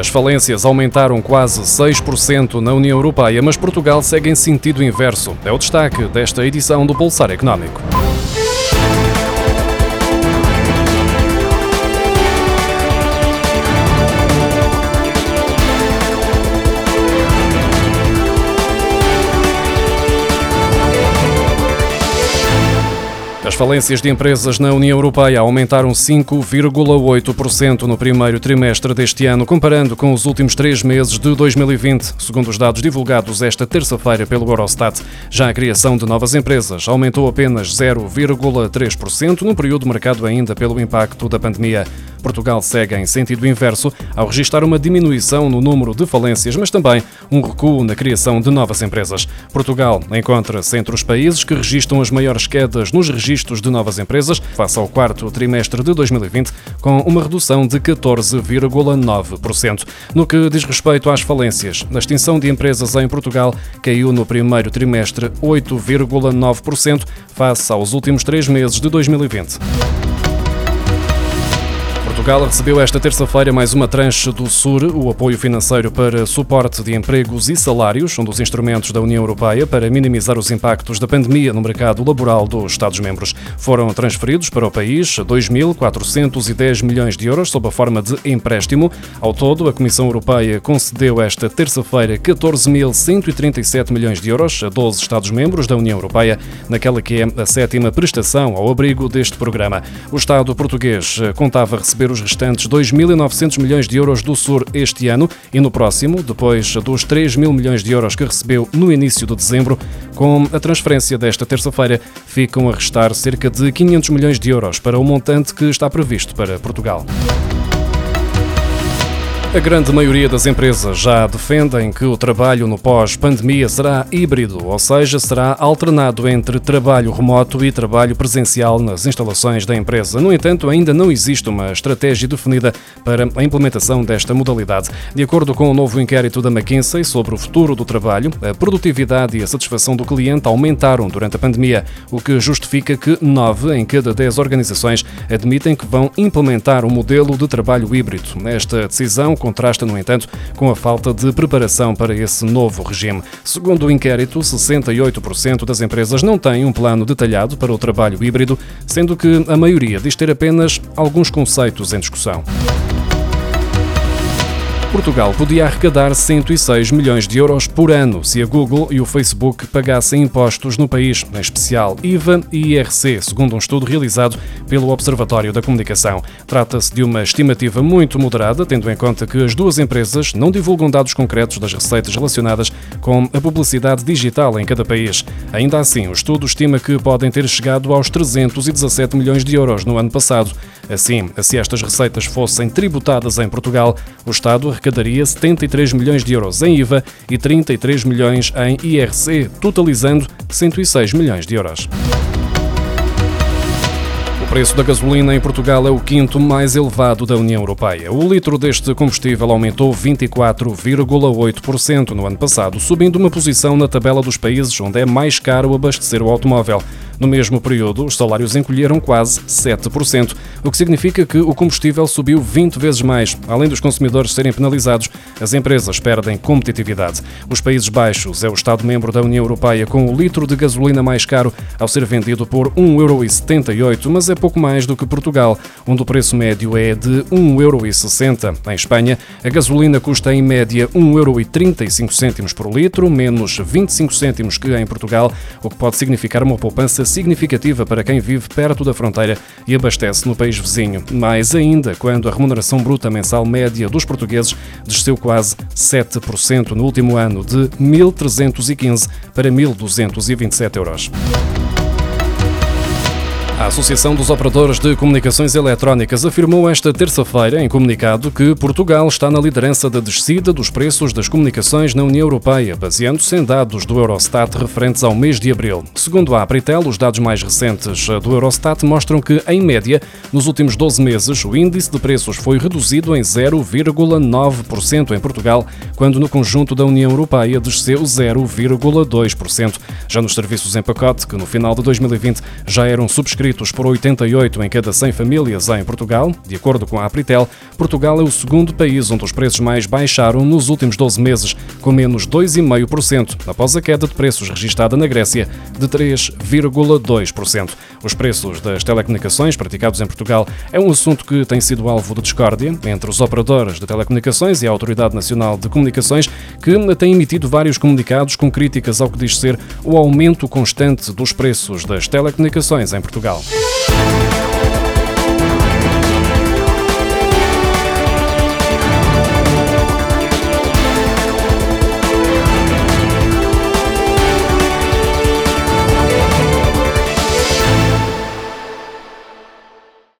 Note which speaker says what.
Speaker 1: As falências aumentaram quase 6% na União Europeia, mas Portugal segue em sentido inverso. É o destaque desta edição do Pulsar Económico. As falências de empresas na União Europeia aumentaram 5,8% no primeiro trimestre deste ano, comparando com os últimos três meses de 2020, segundo os dados divulgados esta terça-feira pelo Eurostat. Já a criação de novas empresas aumentou apenas 0,3%, num período marcado ainda pelo impacto da pandemia. Portugal segue em sentido inverso ao registrar uma diminuição no número de falências, mas também um recuo na criação de novas empresas. Portugal encontra-se entre os países que registram as maiores quedas nos registros de novas empresas face ao quarto trimestre de 2020, com uma redução de 14,9%. No que diz respeito às falências, a extinção de empresas em Portugal caiu no primeiro trimestre 8,9% face aos últimos três meses de 2020. Portugal recebeu esta terça-feira mais uma tranche do SUR, o apoio financeiro para suporte de empregos e salários, um dos instrumentos da União Europeia para minimizar os impactos da pandemia no mercado laboral dos Estados-membros. Foram transferidos para o país 2.410 milhões de euros sob a forma de empréstimo. Ao todo, a Comissão Europeia concedeu esta terça-feira 14.137 milhões de euros a 12 Estados-membros da União Europeia, naquela que é a sétima prestação ao abrigo deste programa. O Estado português contava receber os restantes 2.900 milhões de euros do SUR este ano e no próximo, depois dos 3 mil milhões de euros que recebeu no início de dezembro. Com a transferência desta terça-feira, ficam a restar cerca de 500 milhões de euros para o montante que está previsto para Portugal. A grande maioria das empresas já defendem que o trabalho no pós-pandemia será híbrido, ou seja, será alternado entre trabalho remoto e trabalho presencial nas instalações da empresa. No entanto, ainda não existe uma estratégia definida para a implementação desta modalidade. De acordo com o novo inquérito da McKinsey sobre o futuro do trabalho, a produtividade e a satisfação do cliente aumentaram durante a pandemia, o que justifica que 9 em cada 10 organizações admitem que vão implementar um modelo de trabalho híbrido. Esta decisão contrasta, no entanto, com a falta de preparação para esse novo regime. Segundo o inquérito, 68% das empresas não têm um plano detalhado para o trabalho híbrido, sendo que a maioria diz ter apenas alguns conceitos em discussão. Portugal podia arrecadar 106 milhões de euros por ano se a Google e o Facebook pagassem impostos no país, em especial IVA e IRC, segundo um estudo realizado pelo Observatório da Comunicação. Trata-se de uma estimativa muito moderada, tendo em conta que as duas empresas não divulgam dados concretos das receitas relacionadas com a publicidade digital em cada país. Ainda assim, o estudo estima que podem ter chegado aos 317 milhões de euros no ano passado. Assim, se estas receitas fossem tributadas em Portugal, o Estado arrecadaria 73 milhões de euros em IVA e 33 milhões em IRC, totalizando 106 milhões de euros. O preço da gasolina em Portugal é o quinto mais elevado da União Europeia. O litro deste combustível aumentou 24,8% no ano passado, subindo uma posição na tabela dos países onde é mais caro abastecer o automóvel. No mesmo período, os salários encolheram quase 7%, o que significa que o combustível subiu 20 vezes mais. Além dos consumidores serem penalizados, as empresas perdem competitividade. Os Países Baixos é o Estado-membro da União Europeia com o litro de gasolina mais caro, ao ser vendido por 1,78€, mas é pouco mais do que Portugal, onde o preço médio é de 1,60€. Em Espanha, a gasolina custa em média 1,35€ por litro, menos 25 cêntimos que em Portugal, o que pode significar uma poupança significativa para quem vive perto da fronteira e abastece no país vizinho. Mais ainda, quando a remuneração bruta mensal média dos portugueses desceu quase 7% no último ano, de 1.315 para 1.227 euros. A Associação dos Operadores de Comunicações Eletrónicas afirmou esta terça-feira, em comunicado, que Portugal está na liderança da descida dos preços das comunicações na União Europeia, baseando-se em dados do Eurostat referentes ao mês de abril. Segundo a Apritel, os dados mais recentes do Eurostat mostram que, em média, nos últimos 12 meses, o índice de preços foi reduzido em 0,9% em Portugal, quando no conjunto da União Europeia desceu 0,2%. Já nos serviços em pacote, que no final de 2020 já eram subscritos inscritos por 88 em cada 100 famílias em Portugal. De acordo com a Apritel, Portugal é o segundo país onde os preços mais baixaram nos últimos 12 meses, com menos 2,5%, após a queda de preços registada na Grécia de 3,2%. Os preços das telecomunicações praticados em Portugal é um assunto que tem sido alvo de discórdia entre os operadores de telecomunicações e a Autoridade Nacional de Comunicações, que tem emitido vários comunicados com críticas ao que diz ser o aumento constante dos preços das telecomunicações em Portugal. show.